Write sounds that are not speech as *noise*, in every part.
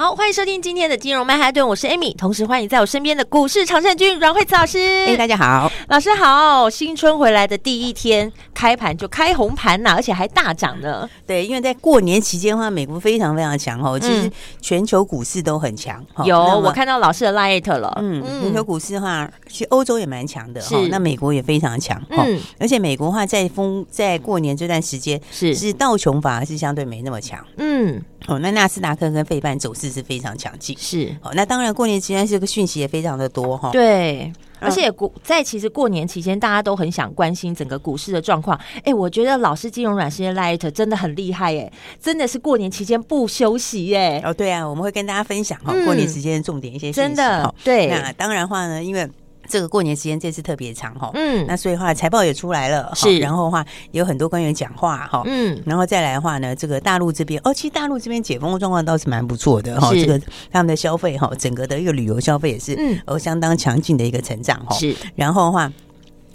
好，欢迎收听今天的金融曼哈顿，我是 Amy，同时欢迎在我身边的股市常胜军阮惠慈老师。哎，大家好，老师好。新春回来的第一天，开盘就开红盘呐，而且还大涨呢。对，因为在过年期间的话，美国非常非常强哦，其实全球股市都很强。有，我看到老师的 Light 了。嗯，全球股市的话，其实欧洲也蛮强的哈，那美国也非常强。嗯，而且美国的话，在风在过年这段时间，是是道琼反而是相对没那么强。嗯。哦，那纳斯达克跟费半走势是非常强劲，是哦。那当然，过年期间这个讯息也非常的多哈。对，而且股在其实过年期间，大家都很想关心整个股市的状况。哎，我觉得老师金融软实力 Light 真的很厉害哎，真的是过年期间不休息哎。哦，对啊，我们会跟大家分享哈，过年时间重点一些真的对。那当然话呢，因为。这个过年时间这次特别长哈，嗯，那所以话财报也出来了，是，然后的话有很多官员讲话哈，嗯，然后再来的话呢，这个大陆这边哦，其实大陆这边解封的状况倒是蛮不错的哈，这个他们的消费哈，整个的一个旅游消费也是嗯，哦，相当强劲的一个成长哈，是，然后的话。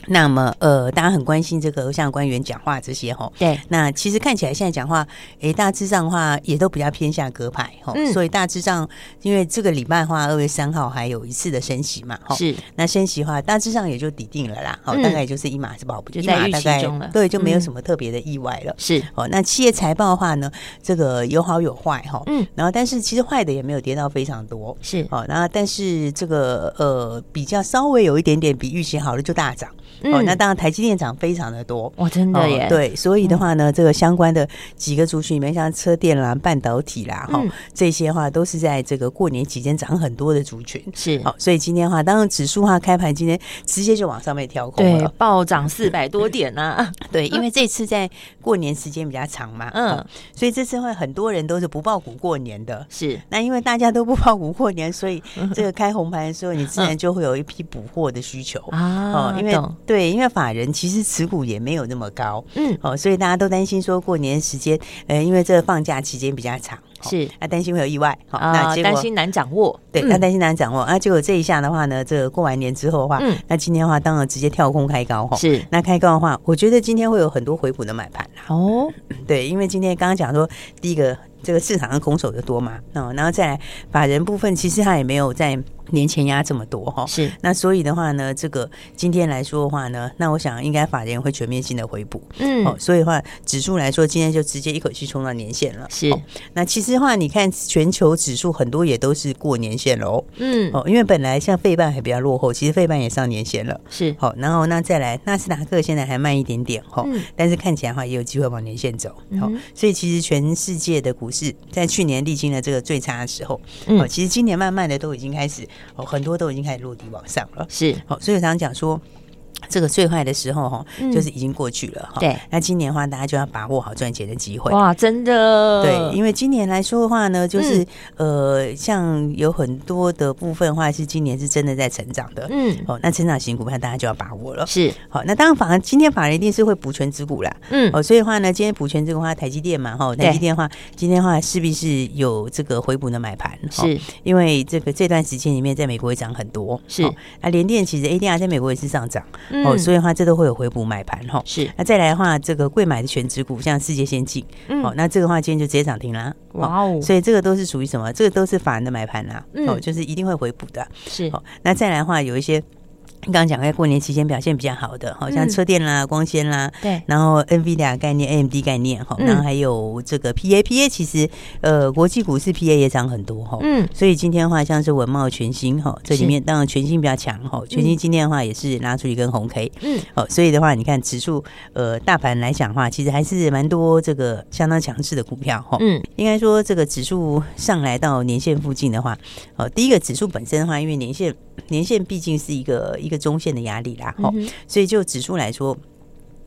那么，呃，大家很关心这个像官员讲话这些哈，对。那其实看起来现在讲话，诶，大致上的话也都比较偏向鸽派哈，嗯、所以大致上，因为这个礼拜的话，二月三号还有一次的升息嘛，哈，是。那升息的话，大致上也就抵定了啦，好、嗯，大概也就是一码是保不就在预期中了，对，就没有什么特别的意外了，嗯、是。哦，那企业财报的话呢，这个有好有坏哈，嗯。然后，但是其实坏的也没有跌到非常多，是。哦，然后但是这个呃，比较稍微有一点点比预期好的就大涨。哦，那当然，台积电涨非常的多，哦，真的耶，对，所以的话呢，这个相关的几个族群里面，像车电啦、半导体啦，哈，这些话都是在这个过年期间涨很多的族群，是，好，所以今天的话，当然指数的话开盘今天直接就往上面跳空了，暴涨四百多点呢，*laughs* 对，因为 *laughs* 这次在过年时间比较长嘛，嗯，所以这次会很多人都是不抱股过年的，是，那因为大家都不抱股过年，所以这个开红盘的时候，你自然就会有一批补货的需求啊，哦，因为。对，因为法人其实持股也没有那么高，嗯，哦，所以大家都担心说过年时间，呃，因为这个放假期间比较长，是，那担心会有意外，好，那担心难掌握，对，那担心难掌握，啊结果这一下的话呢，这个过完年之后的话，嗯，那今天的话当然直接跳空开高，哈，是，那开高的话，我觉得今天会有很多回补的买盘，哦，对，因为今天刚刚讲说第一个这个市场上空手的多嘛，哦，然后再来法人部分，其实他也没有在。年前压这么多哈，是。那所以的话呢，这个今天来说的话呢，那我想应该法人会全面性的回补，嗯，哦，所以的话指数来说，今天就直接一口气冲到年线了，是。那其实的话，你看全球指数很多也都是过年线喽，嗯，哦，因为本来像费半还比较落后，其实费半也上年线了，是。好，然后那再来纳斯达克现在还慢一点点哈，嗯，但是看起来的话也有机会往年线走，好，所以其实全世界的股市在去年历经了这个最差的时候，嗯，其实今年慢慢的都已经开始。哦，很多都已经开始落地往上了，是，哦，所以我常常讲说。这个最坏的时候哈，就是已经过去了哈。对，那今年的话，大家就要把握好赚钱的机会。哇，真的。对，因为今年来说的话呢，就是呃，像有很多的部分的话，是今年是真的在成长的。嗯，哦，那成长型股票大家就要把握了。是，好，那当然，反而今天法人一定是会补全持股啦。嗯，哦，所以的话呢，今天补权这个话，台积电嘛，哈，台积电的话，今天的话势必是有这个回补的买盘。是，因为这个这段时间里面，在美国也涨很多。是，那联电其实 ADR 在美国也是上涨。哦，所以的话，这都会有回补买盘哈。是，那再来的话，这个贵买的全值股，像世界先进，嗯，哦，那这个话今天就直接涨停啦。哇哦，所以这个都是属于什么？这个都是法人的买盘啦。哦，就是一定会回补的。是，哦，那再来的话，有一些。刚刚讲在过年期间表现比较好的，好像车电啦、光纤啦，对，然后 NVIDIA 概念、AMD 概念，哈，然后还有这个 PA，PA 其实呃国际股市 PA 也涨很多哈，嗯，所以今天的话像是文茂全新哈，这里面当然全新比较强哈，全新今天的话也是拉出一根红 K，嗯，哦，所以的话你看指数呃大盘来讲的话，其实还是蛮多这个相当强势的股票哈，嗯，应该说这个指数上来到年线附近的话，哦，第一个指数本身的话，因为年线年限毕竟是一个一个。中线的压力啦，哈，所以就指数来说，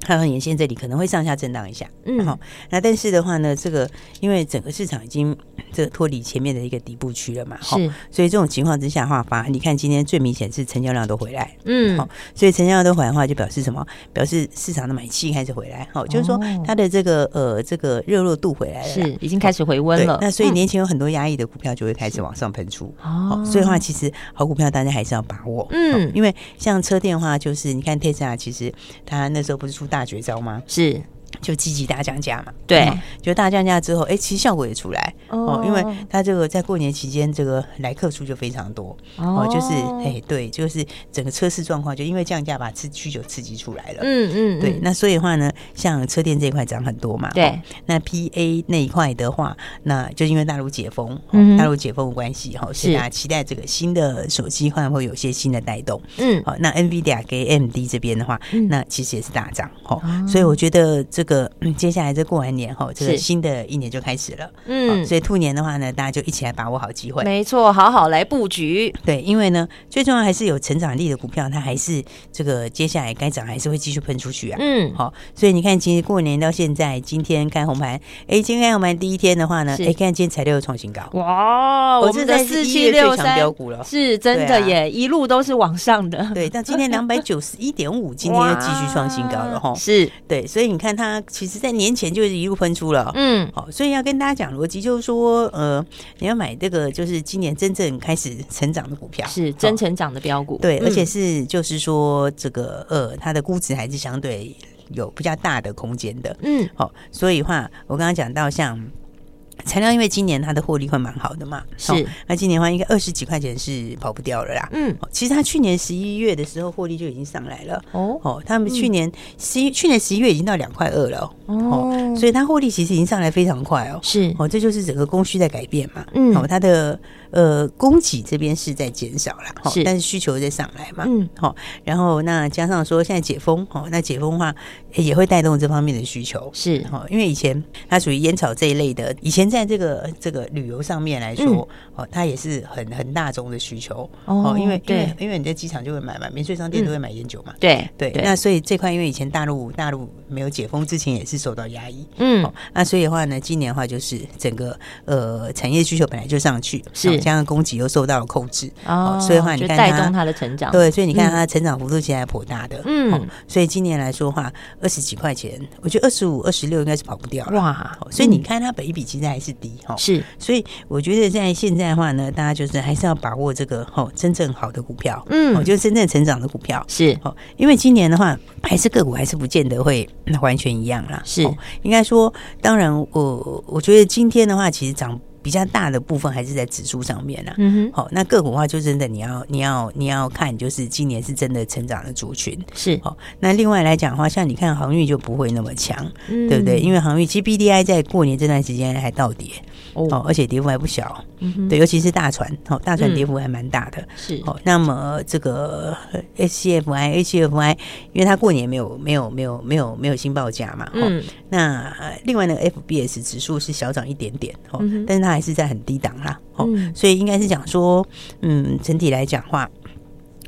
看到年线这里可能会上下震荡一下，嗯，好，那但是的话呢，这个因为整个市场已经这个脱离前面的一个底部区了嘛，是，所以这种情况之下的话，反而你看今天最明显是成交量都回来，嗯，好，所以成交量都回来的话，就表示什么？表示市场的买气开始回来，好，就是说它的这个呃这个热络度回来了，是已经开始回温了。那所以年前有很多压抑的股票就会开始往上喷出，哦，所以的话其实好股票大家还是要把握，嗯，因为像车电的话，就是你看特斯拉，其实它那时候不是出大绝招吗？是。就积极大降价嘛，对，就大降价之后，哎，其实效果也出来。哦，因为它这个在过年期间，这个来客数就非常多。哦，就是哎，对，就是整个车市状况，就因为降价把刺需求刺激出来了，嗯嗯，对，那所以的话呢，像车店这一块涨很多嘛，对，那 PA 那一块的话，那就因为大陆解封，大陆解封的关系哈，是。大家期待这个新的手机会不会有些新的带动，嗯，好，那 NVIDIA 跟 AMD 这边的话，那其实也是大涨，哈，所以我觉得这个。接下来这过完年后，这个新的一年就开始了。嗯，所以兔年的话呢，大家就一起来把握好机会。没错，好好来布局。对，因为呢，最重要还是有成长力的股票，它还是这个接下来该涨还是会继续喷出去啊。嗯，好，所以你看，其实过年到现在，今天开红盘，哎，今天开红盘第一天的话呢，哎，看今天材料又创新高。哇，我们的四七六三标股了，是真的耶，一路都是往上的。对，到今天两百九十一点五，今天又继续创新高了 *laughs* 哈。是对，所以你看它其实。其实，在年前就是一路喷出了，嗯，好，所以要跟大家讲逻辑，就是说，呃，你要买这个，就是今年真正开始成长的股票，是真成长的标股，对，而且是就是说，这个呃，它的估值还是相对有比较大的空间的，嗯，好，所以话，我刚刚讲到像。材料因为今年它的获利会蛮好的嘛，是。那今年的话，应该二十几块钱是跑不掉了啦。嗯，其实它去年十一月的时候获利就已经上来了。哦哦，他们去年十一去年十一月已经到两块二了。哦，所以它获利其实已经上来非常快哦。是哦，这就是整个供需在改变嘛。嗯，哦，它的呃供给这边是在减少了，是，但是需求在上来嘛。嗯，好，然后那加上说现在解封，哦，那解封的话也会带动这方面的需求。是哦，因为以前它属于烟草这一类的，以前在这个这个旅游上面来说，哦，它也是很很大众的需求。哦，因为因为因为你在机场就会买嘛，免税商店都会买烟酒嘛。对对，那所以这块因为以前大陆大陆没有解封之前也是。受到压抑，嗯，那所以的话呢，今年的话就是整个呃产业需求本来就上去，是加上供给又受到了控制，哦，所以的话你看带动它的成长，对，所以你看它的成长幅度其实还颇大的，嗯，所以今年来说的话，二十几块钱，我觉得二十五、二十六应该是跑不掉了，哇，所以你看它本一比其实还是低哈，是，所以我觉得在现在的话呢，大家就是还是要把握这个哦真正好的股票，嗯，就是真正成长的股票，是。哦，因为今年的话还是个股还是不见得会完全一样啦。是，应该说，当然，我我觉得今天的话，其实涨比较大的部分还是在指数上面啦。嗯哼，好，那个股的话，就真的你要你要你要看，就是今年是真的成长的族群。是，好，那另外来讲的话，像你看航运就不会那么强，嗯、对不对？因为航运其实 BDI 在过年这段时间还倒跌。哦，而且跌幅还不小，对，尤其是大船，哦，大船跌幅还蛮大的，嗯、是哦。那么这个 HCFI、HCFI，因为它过年没有没有没有没有没有新报价嘛，嗯。那另外那个 FBS 指数是小涨一点点，哦，嗯、但是它还是在很低档啦，哦，嗯、所以应该是讲说，嗯，整体来讲话。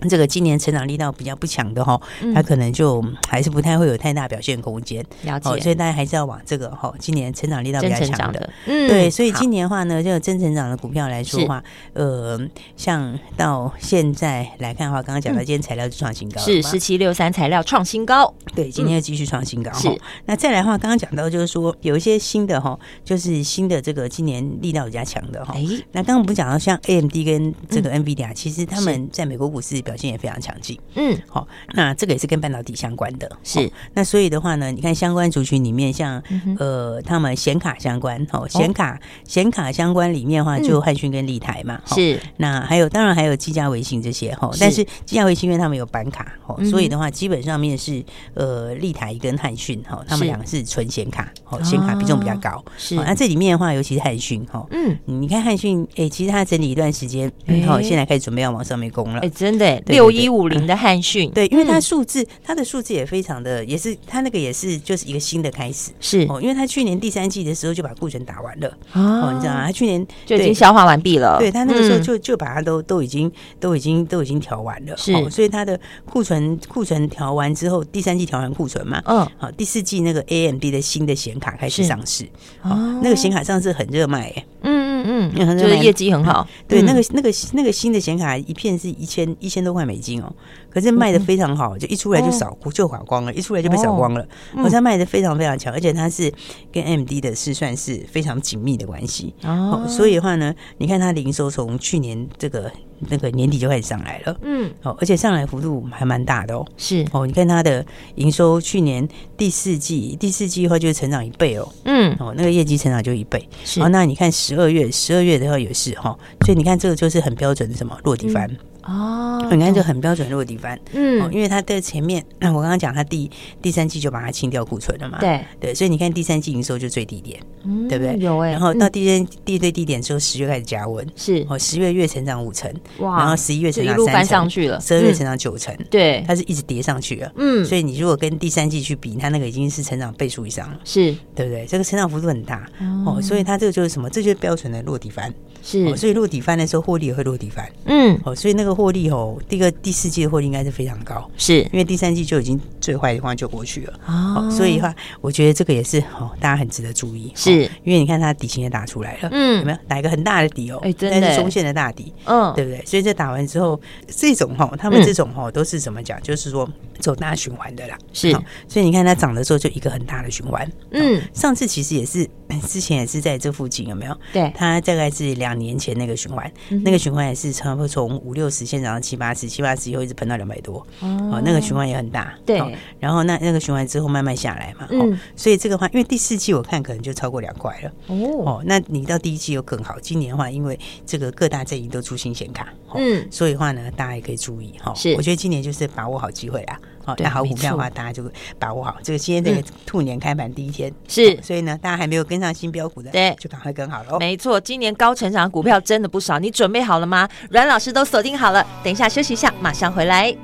这个今年成长力道比较不强的哈，它可能就还是不太会有太大表现空间。了解，所以大家还是要往这个哈，今年成长力道比较强的。嗯，对，所以今年的话呢，这个真成长的股票来说的话，呃，像到现在来看的话，刚刚讲到今天材料就创新高，是十七六三材料创新高，对，今天又继续创新高。是，那再来的话，刚刚讲到就是说有一些新的哈，就是新的这个今年力道比较强的哈。哎，那刚刚我们讲到像 AMD 跟这个 NVIDIA，其实他们在美国股市。表现也非常强劲，嗯，好，那这个也是跟半导体相关的，是。那所以的话呢，你看相关族群里面，像呃，他们显卡相关，哦，显卡显卡相关里面的话，就汉讯跟立台嘛，是。那还有，当然还有技嘉、微星这些哈，但是技嘉、微星因为他们有板卡，哦，所以的话基本上面是呃，立台跟汉讯哈，他们两个是纯显卡，哦，显卡比重比较高，是。那这里面的话，尤其是汉讯哈，嗯，你看汉讯，哎，其实它整理一段时间，好，现在开始准备要往上面攻了，哎，真的。对，六一五零的汉讯，对，因为它数字，它的数字也非常的，也是它那个也是就是一个新的开始，是。哦，因为它去年第三季的时候就把库存打完了。哦，你知道吗？它去年就已经消化完毕了，对，它那个时候就就把它都都已经都已经都已经调完了，是，所以它的库存库存调完之后，第三季调完库存嘛，嗯，好，第四季那个 AMD 的新的显卡开始上市，哦，那个显卡上市很热卖，哎，嗯。嗯嗯，就是业绩很好。对，那个那个那个新的显卡一片是一千一千多块美金哦，可是卖的非常好，就一出来就扫就扫光了，一出来就被扫光了。好像卖的非常非常强，而且它是跟 AMD 的是算是非常紧密的关系哦。所以的话呢，你看它零售从去年这个。那个年底就开始上来了，嗯，哦，而且上来幅度还蛮大的哦，是。哦，你看它的营收，去年第四季第四季的话就是成长一倍哦，嗯，哦，那个业绩成长就一倍，是，哦，那你看十二月十二月的话也是哈，所以你看这个就是很标准的什么落地翻。嗯哦，你看就很标准落地翻，嗯，因为它的前面，那我刚刚讲它第第三季就把它清掉库存了嘛，对对，所以你看第三季营收就最低点，嗯，对不对？有哎，然后到第三第最低点之后，十月开始加温，是哦，十月月成长五成，哇，然后十一月成长三成，十二月成长九成，对，它是一直叠上去了，嗯，所以你如果跟第三季去比，它那个已经是成长倍数以上了，是对不对？这个成长幅度很大哦，所以它这个就是什么？这就是标准的落地翻。是、哦，所以落底翻的时候，获利也会落底翻。嗯，哦，所以那个获利哦，第一个第四季的获利应该是非常高，是因为第三季就已经最坏的话就过去了。哦，哦，所以的话，我觉得这个也是哦，大家很值得注意。是，哦、因为你看它底型也打出来了，嗯，有没有打一个很大的底哦？哎、欸，真的是中线的大底，嗯，对不对？所以这打完之后，这种哈、哦，他们这种哈、哦、都是怎么讲？就是说走大循环的啦。是、哦，所以你看它涨的时候就一个很大的循环。嗯、哦，上次其实也是。之前也是在这附近，有没有？对，它大概是两年前那个循环，嗯、那个循环也是差不多从五六十先涨到七八十，七八十以后一直喷到两百多，哦，哦，那个循环也很大。对、哦，然后那那个循环之后慢慢下来嘛，嗯、哦，所以这个话，因为第四季我看可能就超过两块了，哦，哦，那你到第一季又更好。今年的话，因为这个各大阵营都出新显卡，哦、嗯，所以的话呢，大家也可以注意哈。哦、是，我觉得今年就是把握好机会啊。好，那好股票的话，大家就把握好。这个今天这个兔年开盘第一天是，所以呢，大家还没有跟上新标股的，对，就赶快跟好了。没错，今年高成长股票真的不少，你准备好了吗？阮老师都锁定好了，等一下休息一下，马上回来。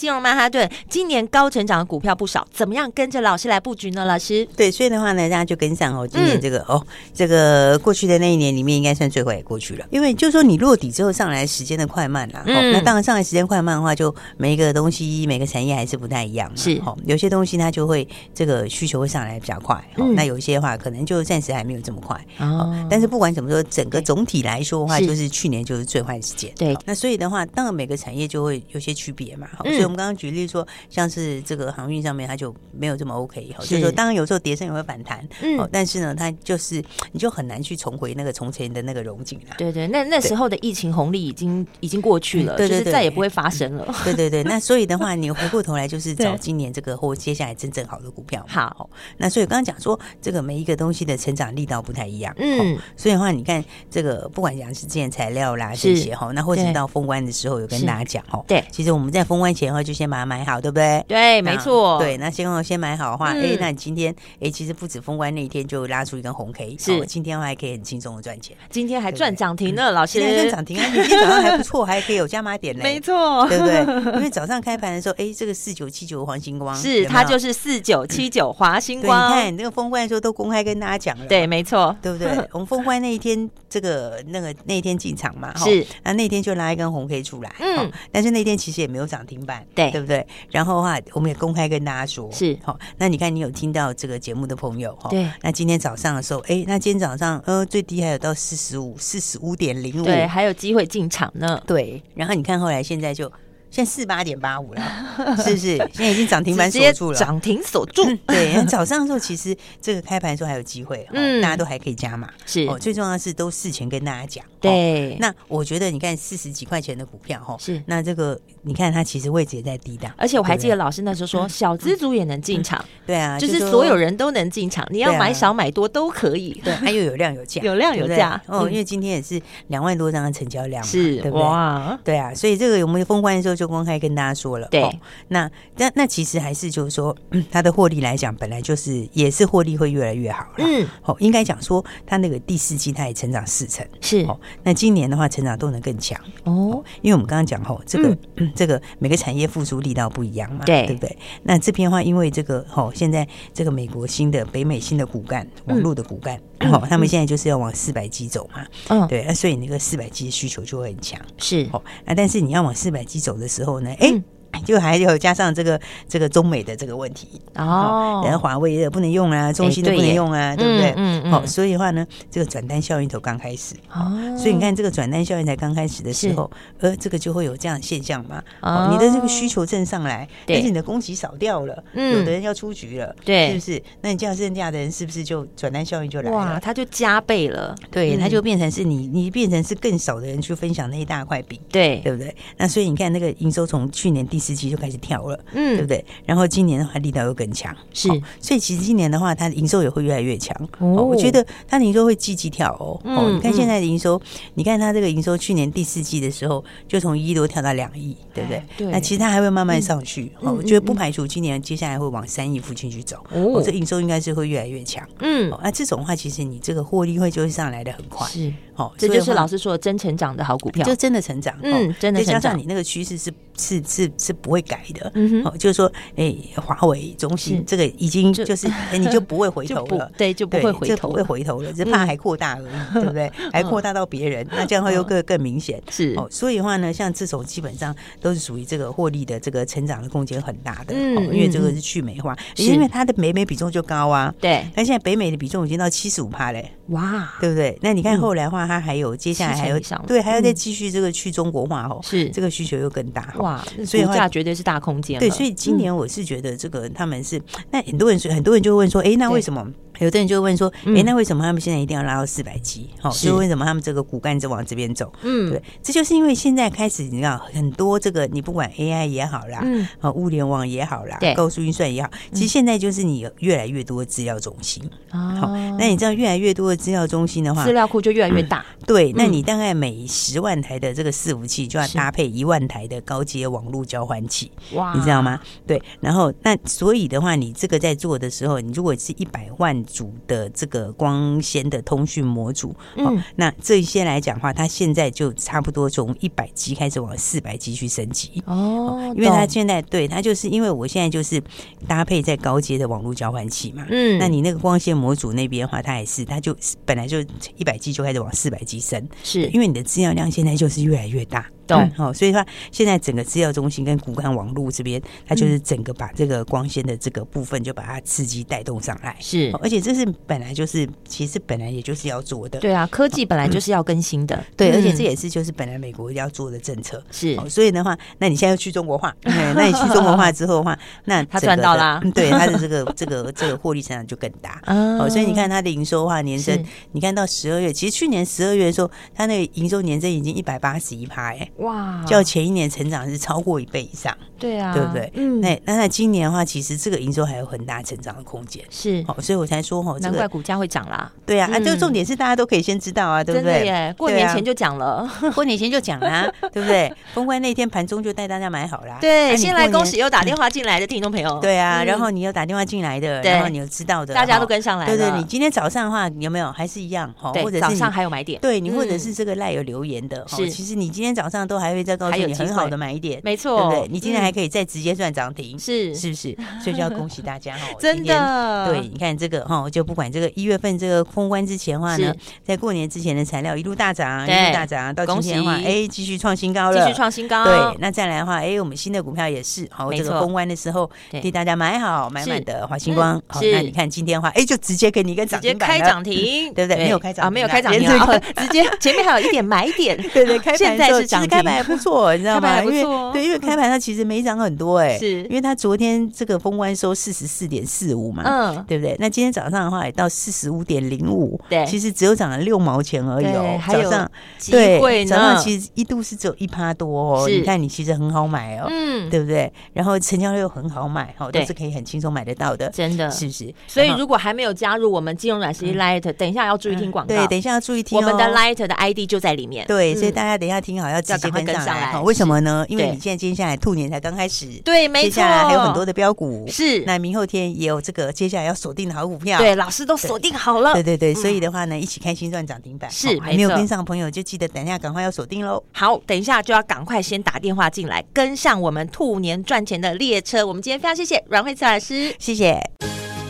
金融曼哈顿。今年高成长的股票不少，怎么样跟着老师来布局呢？老师，对，所以的话呢，大家就跟上哦。今年这个、嗯、哦，这个过去的那一年里面，应该算最坏也过去了。因为就是说，你落底之后上来时间的快慢啦。嗯、哦，那当然上来时间快慢的话，就每一个东西、每个产业还是不太一样。是，哦，有些东西它就会这个需求会上来比较快。哦，嗯、那有一些的话，可能就暂时还没有这么快。哦，哦，但是不管怎么说，整个总体来说的话，就是去年就是最坏时间。对，那所以的话，当然每个产业就会有些区别嘛。好、嗯，所以我们刚刚。举例说，像是这个航运上面，它就没有这么 OK 哈。就是说，当然有时候跌升也会反弹，嗯，但是呢，它就是你就很难去重回那个从前的那个荣景了。对对，那那时候的疫情红利已经已经过去了，对对对，再也不会发生了。对对对，那所以的话，*laughs* 你回过头来就是找今年这个或接下来真正好的股票。好，那所以刚刚讲说，这个每一个东西的成长力道不太一样，嗯，所以的话，你看这个不管讲是之前材料啦这些哈，那或者到封关的时候有跟大家讲哈，对，其实我们在封封关前的话，就先把它买好，对不对？对，没错。对，那先先买好的话，哎，那你今天哎，其实不止封关那一天就拉出一根红 K，是今天的话还可以很轻松的赚钱。今天还赚涨停呢，老师。今天赚涨停啊！你今天早上还不错，还可以有加码点呢。*laughs* 没错，对不对？因为早上开盘的时候，哎，这个四九七九黄星光是它就是四九七九华星光。你看你那个封关的时候都公开跟大家讲了，对，没错，对不对？*laughs* 我们封关那一天，这个那个那一天进场嘛，是那那天就拉一根红 K 出来，嗯，但是那天其实也没有涨停板，对，对不对？然后的话，我们也公开跟大家说，是好。那你看，你有听到这个节目的朋友哈，对，那今天早上的时候，哎，那今天早上呃最低还有到四十五，四十五点零五，对，还有机会进场呢，对。然后你看后来现在就。现在四八点八五了，*laughs* 是不是？现在已经涨停板锁住了，涨停锁住。对，早上的时候其实这个开盘的时候还有机会，嗯，大家都还可以加码。是。哦，最重要的是都事前跟大家讲。对，那我觉得你看四十几块钱的股票哈，是。那这个你看它其实位置也在低档，而且我还记得老师那时候说小资族也能进场，对啊，就是所有人都能进场，你要买少买多都可以，对，它又有量有价，*laughs* 有量有价。哦，因为今天也是两万多张的成交量，是，对不对？哇，对啊，所以这个我们封关的时候就公开跟大家说了，对，那那那其实还是就是说，它的获利来讲，本来就是也是获利会越来越好，嗯，哦，应该讲说它那个第四季它也成长四成，是。哦。那今年的话，成长动能更强。哦，因为我们刚刚讲吼，这个、嗯、这个每个产业复苏力道不一样嘛，对。对不对？那这边的话，因为这个吼，现在这个美国新的北美新的骨干网络的骨干，嗯、哦，他们现在就是要往四百 G 走嘛，嗯，对，那所以那个四百 G 的需求就会很强，是哦。那但是你要往四百 G 走的时候呢，哎、嗯。就还有加上这个这个中美的这个问题哦，然后华为的不能用啊，中兴的不能用啊，对不对？嗯，好，所以的话呢，这个转单效应头刚开始哦，所以你看这个转单效应才刚开始的时候，呃，这个就会有这样的现象嘛。哦，你的这个需求正上来，但是你的供给少掉了，嗯有的人要出局了，对，是不是？那你这样剩下的人是不是就转单效应就来了？哇，它就加倍了，对，它就变成是你你变成是更少的人去分享那一大块饼，对，对不对？那所以你看那个营收从去年第四季就开始跳了，嗯，对不对？然后今年的话力道又更强，是，所以其实今年的话，它的营收也会越来越强。哦，我觉得它的营收会积极跳哦。哦，你看现在的营收，你看它这个营收，去年第四季的时候就从一亿多跳到两亿，对不对？对。那其实它还会慢慢上去。哦，我觉得不排除今年接下来会往三亿附近去走。哦，这营收应该是会越来越强。嗯，那这种的话，其实你这个获利会就会上来的很快。是，哦，这就是老师说的真成长的好股票，就真的成长。嗯，真的成长。加上你那个趋势是是是是不会改的。嗯哼，就是说，哎，华为、中兴这个已经就是，*laughs* 哎，你就不会回头了，对，就不会回头，不会回头了，只怕还扩大而已，*laughs* 对不对？还扩大到别人，那这样的话又更更明显。是哦，所以的话呢，像这种基本上都是属于这个获利的这个成长的空间很大的，嗯，因为这个是去美化，因为它的北美比重就高啊，对，那现在北美的比重已经到七十五趴嘞，哇，对不对？那你看后来的话，它还有接下来还有对，还要再继续这个去中国化哦，是这个需求又更大，哇，所以价绝对是大空间。对，所以今年我是觉得这个他们是，那很多人是，很多人就问说，哎，那为什么？有的人就会问说，哎，那为什么他们现在一定要拉到四百 G？好，是为什么他们这个骨干就往这边走？嗯，对，这就是因为现在开始，你知道很多这个，你不管 AI 也好啦，嗯，啊，物联网也好啦，对，高速运算也好，其实现在就是你有越来越多的资料中心。好，那你知道越来越多的资料中心的话，资料库就越来越大。对，那你大概每十万台的这个伺服器就要搭配一万台的高阶网络交换器。哇，你知道吗？对，然后那所以的话，你这个在做的时候，你如果是一百万组的这个光纤的通讯模组，嗯，那这一些来讲的话，它现在就差不多从一百 G 开始往四百 G 去升级哦，因为它现在对它就是因为我现在就是搭配在高阶的网络交换器嘛，嗯，那你那个光纤模组那边的话，它也是，它就本来就一百 G 就开始往四百 G 升，是因为你的资料量现在就是越来越大。对，好，所以说现在整个资料中心跟骨干网络这边，它就是整个把这个光纤的这个部分就把它刺激带动上来，是，而且这是本来就是，其实本来也就是要做的，对啊，科技本来就是要更新的，对，而且这也是就是本来美国要做的政策，是，所以的话，那你现在要去中国化，那你去中国化之后的话，*laughs* 那他赚到啦，对，他的这个 *laughs* 这个这个获利成长就更大，哦，所以你看它的营收的话年增，你看到十二月，其实去年十二月的时候，它那个营收年增已经一百八十一趴，哎，哇，较前一年成长是超过一倍以上。对啊，对不对？嗯，那那今年的话，其实这个营收还有很大成长的空间。是，好，所以我才说哈，难怪股价会涨啦。对啊，啊，这个重点是大家都可以先知道啊，对不对？过年前就讲了，*laughs* 过年前就讲啦，对不对？封关那天盘中就带大家买好啦。对，先来恭喜又打电话进来的听众朋友。对啊，然后你又打电话进来的，*laughs* 然后你又知道的，大家都跟上来了。对对，你今天早上的话有没有还是一样？哈，或者是早上还有买点？对你或者是这个赖有留言的，是，其实你今天早上都还会再告诉你很好的买点，没错，对不对？你今天还可以再直接赚涨停。是是不是？所以就要恭喜大家哈！*laughs* 真的，对，你看这个哈，就不管这个一月份这个封关之前的话呢，在过年之前的材料一路大涨，一路大涨，到今天的话，哎，继续创新高了，继续创新高。对，那再来的话，哎，我们新的股票也是，好，这个封关的时候替大家买好满满的华星光。好，那你看今天的话，哎，就直接给你一个涨停板，开涨停，对不对？没有开涨啊，没有开涨停，*laughs* 直接前面还有一点买点，*laughs* 对对，开盘的时候其实开盘还不错，你知道吗？因为对，因为开盘它其实没涨很多，哎，是因为它昨天。这个封关收四十四点四五嘛，嗯，对不对？那今天早上的话也到四十五点零五，对，其实只有涨了六毛钱而已哦。早上对，早上其实一度是只有一趴多哦。你看你其实很好买哦，嗯，对不对？然后成交量又很好买，哦，都是可以很轻松买得到的，真的是不是？所以如果还没有加入我们金融软实力 Light，等一下要注意听广告，对，等一下要注意听我们的 Light 的 ID 就在里面，对，所以大家等一下听好要直接跟上来，为什么呢？因为你现在接下来兔年才刚开始，对，没错，接下来还有很多的标股是。那明后天也有这个接下来要锁定的好股票，对，老师都锁定好了。对对对，所以的话呢，一起开心赚涨停板。是，还没有跟上的朋友就记得等一下赶快要锁定喽。好，等一下就要赶快先打电话进来，跟上我们兔年赚钱的列车。我们今天非常谢谢阮慧慈老师，谢谢。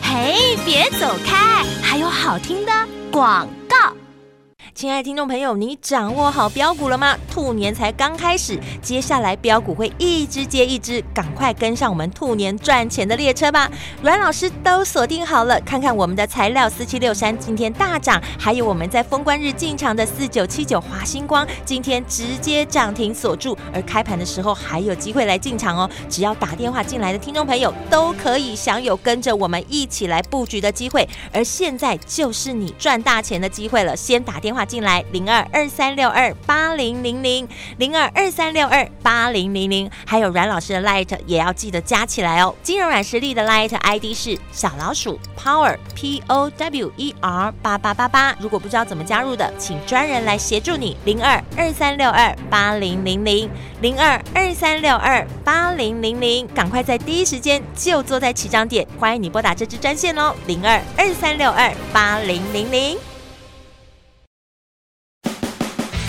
嘿，别走开，还有好听的广告。亲爱的听众朋友，你掌握好标股了吗？兔年才刚开始，接下来标股会一只接一只，赶快跟上我们兔年赚钱的列车吧！阮老师都锁定好了，看看我们的材料四七六三今天大涨，还有我们在封关日进场的四九七九华星光今天直接涨停锁住，而开盘的时候还有机会来进场哦！只要打电话进来的听众朋友都可以享有跟着我们一起来布局的机会，而现在就是你赚大钱的机会了，先打电话。进来零二二三六二八零零零零二二三六二八零零零，还有阮老师的 Light 也要记得加起来哦。金融软实力的 Light ID 是小老鼠 Power P O W E R 八八八八。如果不知道怎么加入的，请专人来协助你。零二二三六二八零零零零二二三六二八零零零，赶快在第一时间就坐在起涨点，欢迎你拨打这支专线哦。零二二三六二八零零零。